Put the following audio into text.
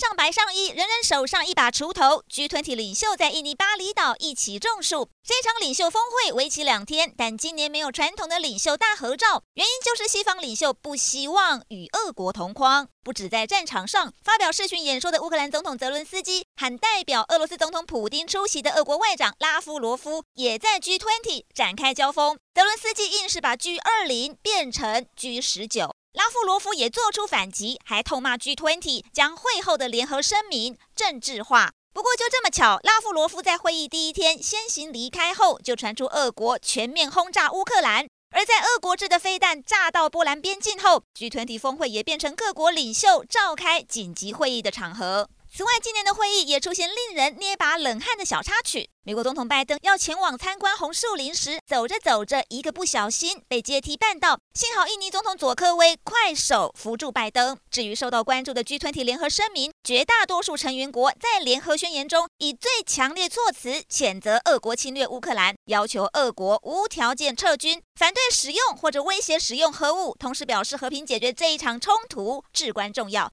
上白上衣，人人手上一把锄头。G20 领袖在印尼巴厘岛一起种树。这场领袖峰会为期两天，但今年没有传统的领袖大合照，原因就是西方领袖不希望与俄国同框。不止在战场上发表视讯演说的乌克兰总统泽伦斯基，和代表俄罗斯总统普丁出席的俄国外长拉夫罗夫，也在 G20 展开交锋。泽伦斯基硬是把 G20 变成 G19。拉夫罗夫也做出反击，还痛骂 G20 将会后的联合声明政治化。不过就这么巧，拉夫罗夫在会议第一天先行离开后，就传出俄国全面轰炸乌克兰。而在俄国制的飞弹炸到波兰边境后，G20 峰会也变成各国领袖召开紧急会议的场合。此外，今年的会议也出现令人捏把冷汗的小插曲。美国总统拜登要前往参观红树林时，走着走着，一个不小心被阶梯绊倒。幸好印尼总统佐科威快手扶住拜登。至于受到关注的 G20 联合声明，绝大多数成员国在联合宣言中以最强烈措辞谴责俄国侵略乌克兰，要求俄国无条件撤军，反对使用或者威胁使用核武，同时表示和平解决这一场冲突至关重要。